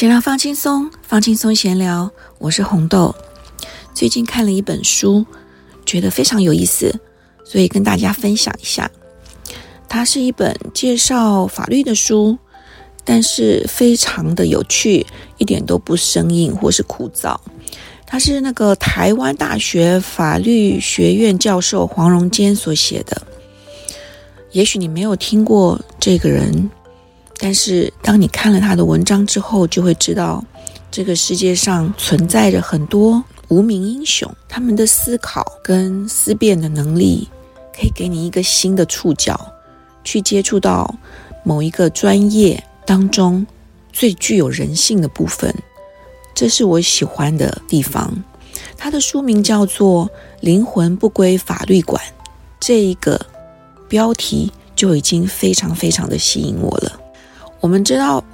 闲聊放轻松，放轻松闲聊，我是红豆。最近看了一本书，觉得非常有意思，所以跟大家分享一下。它是一本介绍法律的书，但是非常的有趣，一点都不生硬或是枯燥。它是那个台湾大学法律学院教授黄荣坚所写的。也许你没有听过这个人。但是，当你看了他的文章之后，就会知道，这个世界上存在着很多无名英雄，他们的思考跟思辨的能力，可以给你一个新的触角，去接触到某一个专业当中最具有人性的部分。这是我喜欢的地方。他的书名叫做《灵魂不归法律管》，这一个标题就已经非常非常的吸引我了。我们知道，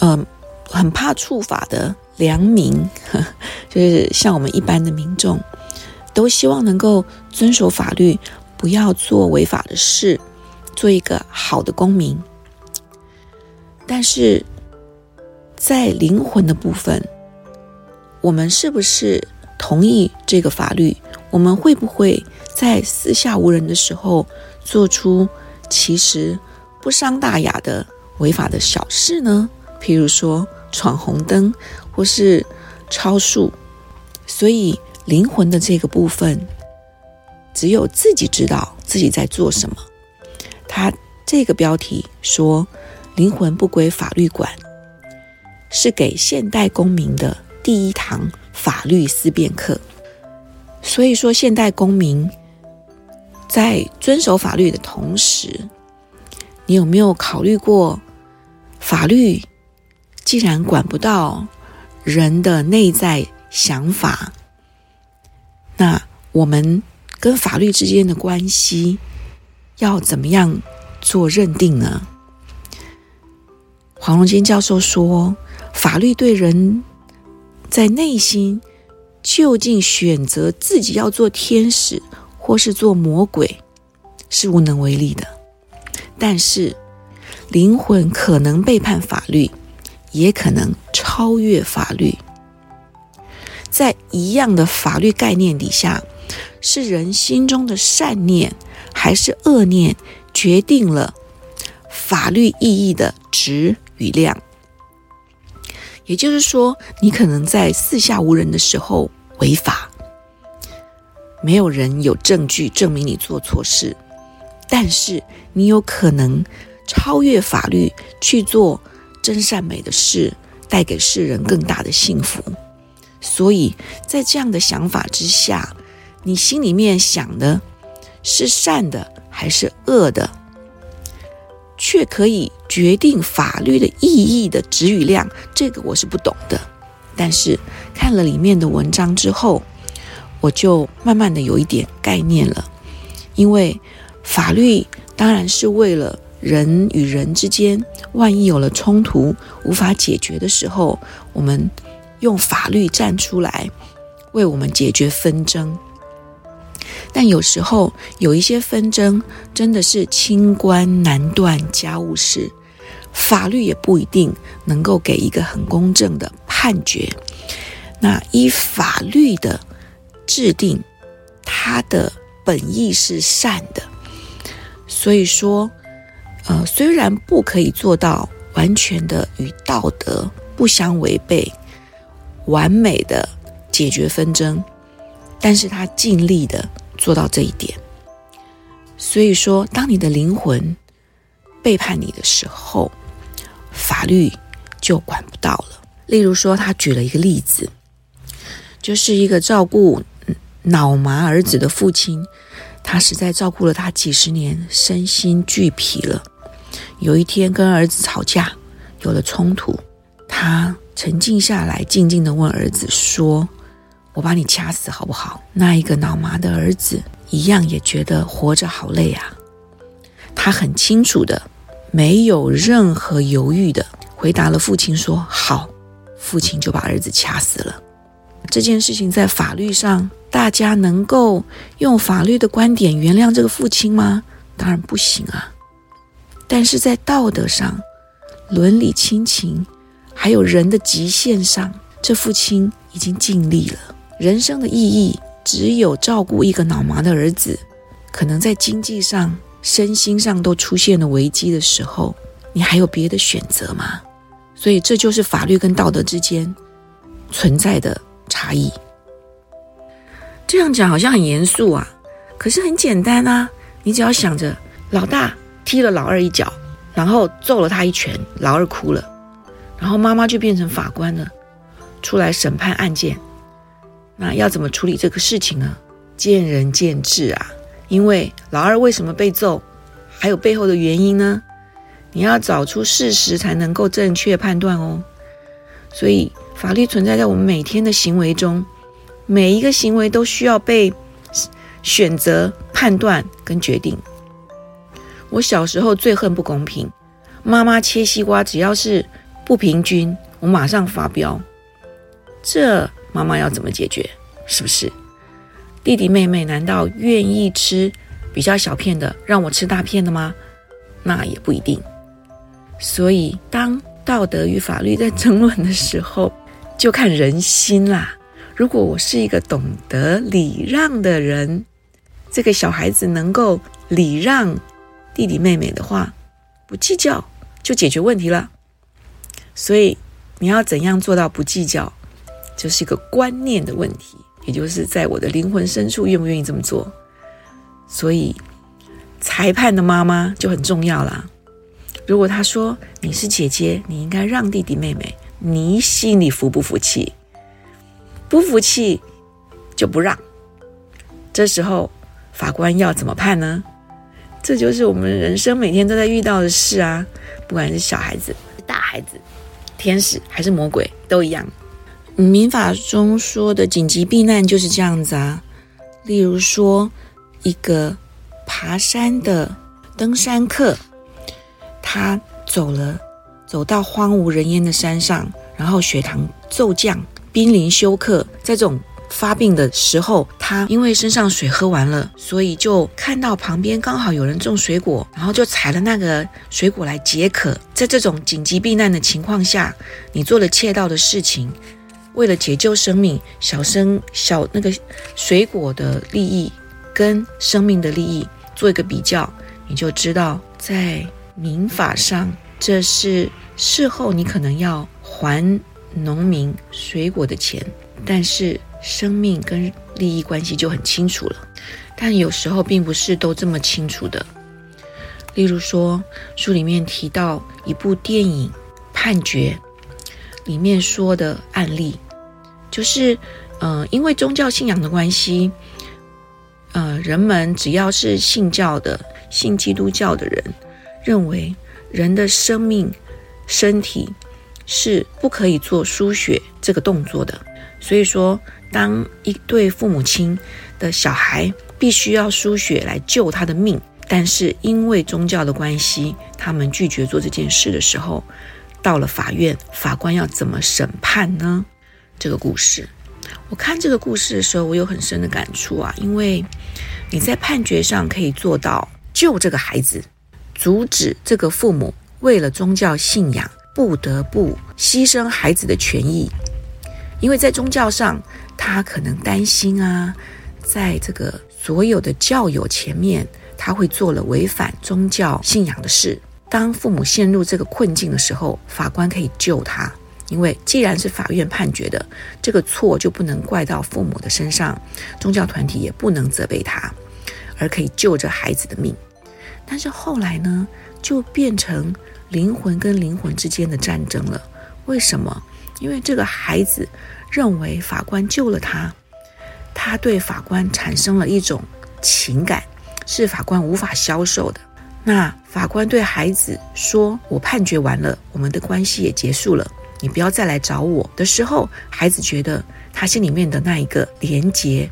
嗯，很怕触法的良民呵，就是像我们一般的民众，都希望能够遵守法律，不要做违法的事，做一个好的公民。但是在灵魂的部分，我们是不是同意这个法律？我们会不会在四下无人的时候，做出其实不伤大雅的？违法的小事呢，譬如说闯红灯或是超速，所以灵魂的这个部分，只有自己知道自己在做什么。他这个标题说“灵魂不归法律管”，是给现代公民的第一堂法律思辨课。所以说，现代公民在遵守法律的同时，你有没有考虑过？法律既然管不到人的内在想法，那我们跟法律之间的关系要怎么样做认定呢？黄荣坚教授说，法律对人在内心究竟选择自己要做天使或是做魔鬼是无能为力的，但是。灵魂可能背叛法律，也可能超越法律。在一样的法律概念底下，是人心中的善念还是恶念，决定了法律意义的值与量。也就是说，你可能在四下无人的时候违法，没有人有证据证明你做错事，但是你有可能。超越法律去做真善美的事，带给世人更大的幸福。所以在这样的想法之下，你心里面想的是善的还是恶的，却可以决定法律的意义的值与量。这个我是不懂的，但是看了里面的文章之后，我就慢慢的有一点概念了。因为法律当然是为了。人与人之间，万一有了冲突无法解决的时候，我们用法律站出来，为我们解决纷争。但有时候有一些纷争真的是清官难断家务事，法律也不一定能够给一个很公正的判决。那依法律的制定，它的本意是善的，所以说。呃，虽然不可以做到完全的与道德不相违背、完美的解决纷争，但是他尽力的做到这一点。所以说，当你的灵魂背叛你的时候，法律就管不到了。例如说，他举了一个例子，就是一个照顾脑麻儿子的父亲，他实在照顾了他几十年，身心俱疲了。有一天跟儿子吵架，有了冲突，他沉静下来，静静的问儿子说：“我把你掐死好不好？”那一个脑麻的儿子一样也觉得活着好累啊。他很清楚的，没有任何犹豫的回答了父亲说：“好。”父亲就把儿子掐死了。这件事情在法律上，大家能够用法律的观点原谅这个父亲吗？当然不行啊。但是在道德上、伦理亲情，还有人的极限上，这父亲已经尽力了。人生的意义只有照顾一个脑麻的儿子，可能在经济上、身心上都出现了危机的时候，你还有别的选择吗？所以这就是法律跟道德之间存在的差异。这样讲好像很严肃啊，可是很简单啊。你只要想着老大踢了老二一脚，然后揍了他一拳，老二哭了，然后妈妈就变成法官了，出来审判案件。那要怎么处理这个事情呢？见仁见智啊。因为老二为什么被揍，还有背后的原因呢？你要找出事实才能够正确判断哦。所以法律存在在我们每天的行为中，每一个行为都需要被选择、判断跟决定。我小时候最恨不公平，妈妈切西瓜只要是不平均，我马上发飙。这。妈妈要怎么解决？是不是弟弟妹妹难道愿意吃比较小片的，让我吃大片的吗？那也不一定。所以，当道德与法律在争论的时候，就看人心啦。如果我是一个懂得礼让的人，这个小孩子能够礼让弟弟妹妹的话，不计较就解决问题了。所以，你要怎样做到不计较？就是一个观念的问题，也就是在我的灵魂深处愿不愿意这么做。所以，裁判的妈妈就很重要啦。如果他说你是姐姐，你应该让弟弟妹妹，你心里服不服气？不服气就不让。这时候法官要怎么判呢？这就是我们人生每天都在遇到的事啊！不管是小孩子、大孩子、天使还是魔鬼，都一样。民法中说的紧急避难就是这样子啊，例如说，一个爬山的登山客，他走了，走到荒无人烟的山上，然后血糖骤降，濒临休克，在这种发病的时候，他因为身上水喝完了，所以就看到旁边刚好有人种水果，然后就采了那个水果来解渴。在这种紧急避难的情况下，你做了窃盗的事情。为了解救生命，小生小那个水果的利益跟生命的利益做一个比较，你就知道在民法上，这是事后你可能要还农民水果的钱，但是生命跟利益关系就很清楚了。但有时候并不是都这么清楚的。例如说，书里面提到一部电影《判决》里面说的案例。就是，呃，因为宗教信仰的关系，呃，人们只要是信教的、信基督教的人，认为人的生命、身体是不可以做输血这个动作的。所以说，当一对父母亲的小孩必须要输血来救他的命，但是因为宗教的关系，他们拒绝做这件事的时候，到了法院，法官要怎么审判呢？这个故事，我看这个故事的时候，我有很深的感触啊。因为你在判决上可以做到救这个孩子，阻止这个父母为了宗教信仰不得不牺牲孩子的权益。因为在宗教上，他可能担心啊，在这个所有的教友前面，他会做了违反宗教信仰的事。当父母陷入这个困境的时候，法官可以救他。因为既然是法院判决的，这个错就不能怪到父母的身上，宗教团体也不能责备他，而可以救这孩子的命。但是后来呢，就变成灵魂跟灵魂之间的战争了。为什么？因为这个孩子认为法官救了他，他对法官产生了一种情感，是法官无法消受的。那法官对孩子说：“我判决完了，我们的关系也结束了。”你不要再来找我的时候，孩子觉得他心里面的那一个连结，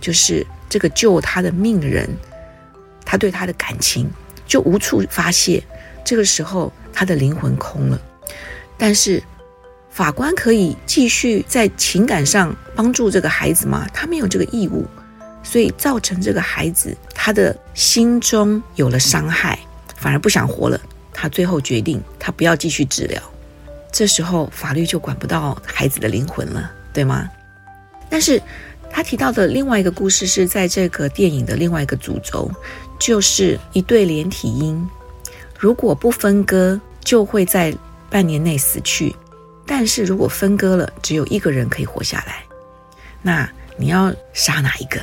就是这个救他的命的人，他对他的感情就无处发泄。这个时候，他的灵魂空了。但是法官可以继续在情感上帮助这个孩子吗？他没有这个义务，所以造成这个孩子他的心中有了伤害，反而不想活了。他最后决定，他不要继续治疗。这时候法律就管不到孩子的灵魂了，对吗？但是他提到的另外一个故事是在这个电影的另外一个主轴，就是一对连体婴，如果不分割，就会在半年内死去。但是如果分割了，只有一个人可以活下来，那你要杀哪一个？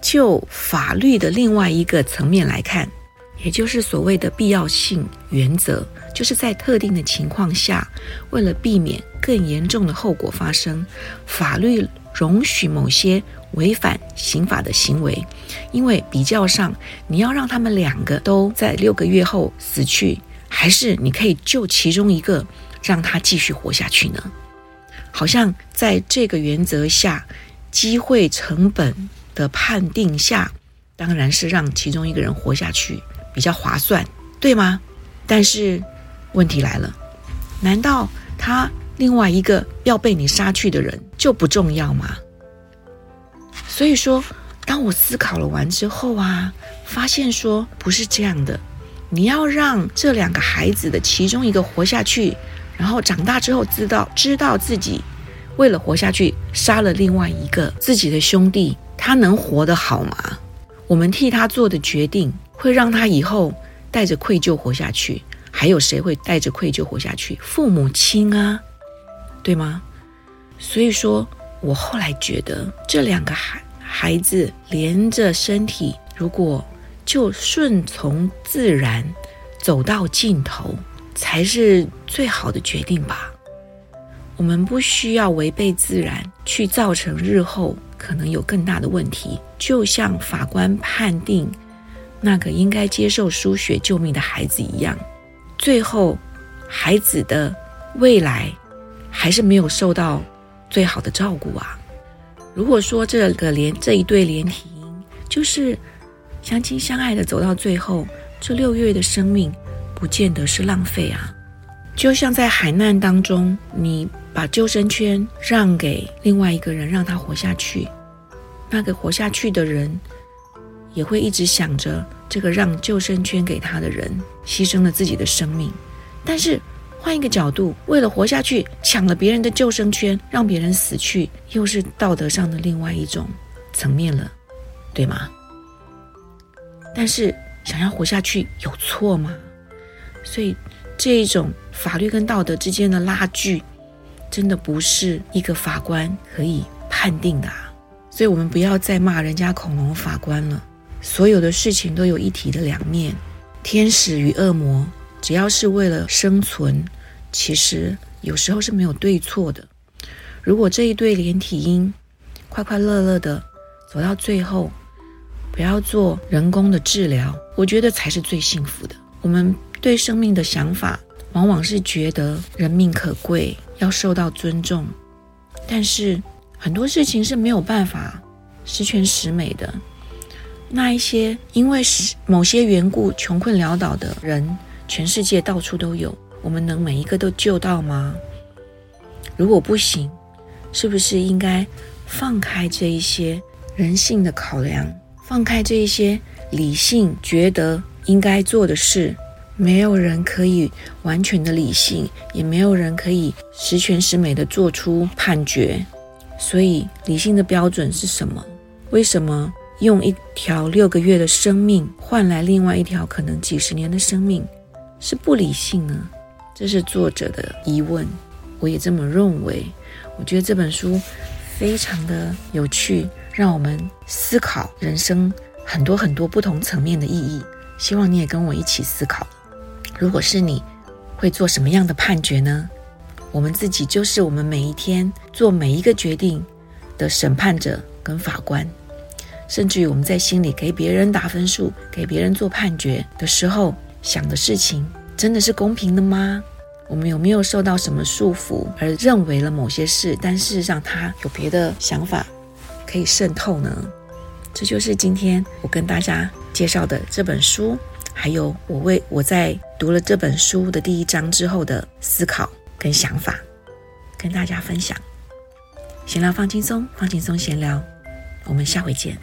就法律的另外一个层面来看，也就是所谓的必要性原则，就是在特定的情况下，为了避免更严重的后果发生，法律容许某些违反刑法的行为，因为比较上，你要让他们两个都在六个月后死去，还是你可以救其中一个？让他继续活下去呢？好像在这个原则下，机会成本的判定下，当然是让其中一个人活下去比较划算，对吗？但是问题来了，难道他另外一个要被你杀去的人就不重要吗？所以说，当我思考了完之后啊，发现说不是这样的，你要让这两个孩子的其中一个活下去。然后长大之后，知道知道自己为了活下去，杀了另外一个自己的兄弟，他能活得好吗？我们替他做的决定，会让他以后带着愧疚活下去。还有谁会带着愧疚活下去？父母亲啊，对吗？所以说我后来觉得，这两个孩孩子连着身体，如果就顺从自然，走到尽头。才是最好的决定吧。我们不需要违背自然，去造成日后可能有更大的问题。就像法官判定那个应该接受输血救命的孩子一样，最后孩子的未来还是没有受到最好的照顾啊。如果说这个连这一对连体婴就是相亲相爱的走到最后，这六月的生命。不见得是浪费啊！就像在海难当中，你把救生圈让给另外一个人，让他活下去，那个活下去的人也会一直想着这个让救生圈给他的人牺牲了自己的生命。但是换一个角度，为了活下去，抢了别人的救生圈，让别人死去，又是道德上的另外一种层面了，对吗？但是想要活下去有错吗？所以，这一种法律跟道德之间的拉锯，真的不是一个法官可以判定的啊！所以我们不要再骂人家恐龙法官了。所有的事情都有一体的两面，天使与恶魔，只要是为了生存，其实有时候是没有对错的。如果这一对连体婴快快乐乐的走到最后，不要做人工的治疗，我觉得才是最幸福的。我们。对生命的想法，往往是觉得人命可贵，要受到尊重。但是很多事情是没有办法十全十美的。那一些因为是某些缘故穷困潦倒的人，全世界到处都有。我们能每一个都救到吗？如果不行，是不是应该放开这一些人性的考量，放开这一些理性觉得应该做的事？没有人可以完全的理性，也没有人可以十全十美的做出判决。所以，理性的标准是什么？为什么用一条六个月的生命换来另外一条可能几十年的生命是不理性呢？这是作者的疑问，我也这么认为。我觉得这本书非常的有趣，让我们思考人生很多很多不同层面的意义。希望你也跟我一起思考。如果是你，会做什么样的判决呢？我们自己就是我们每一天做每一个决定的审判者跟法官，甚至于我们在心里给别人打分数、给别人做判决的时候，想的事情真的是公平的吗？我们有没有受到什么束缚而认为了某些事，但事实上他有别的想法可以渗透呢？这就是今天我跟大家介绍的这本书。还有我为我在读了这本书的第一章之后的思考跟想法跟大家分享。闲聊放轻松放轻松闲聊。我们下回见。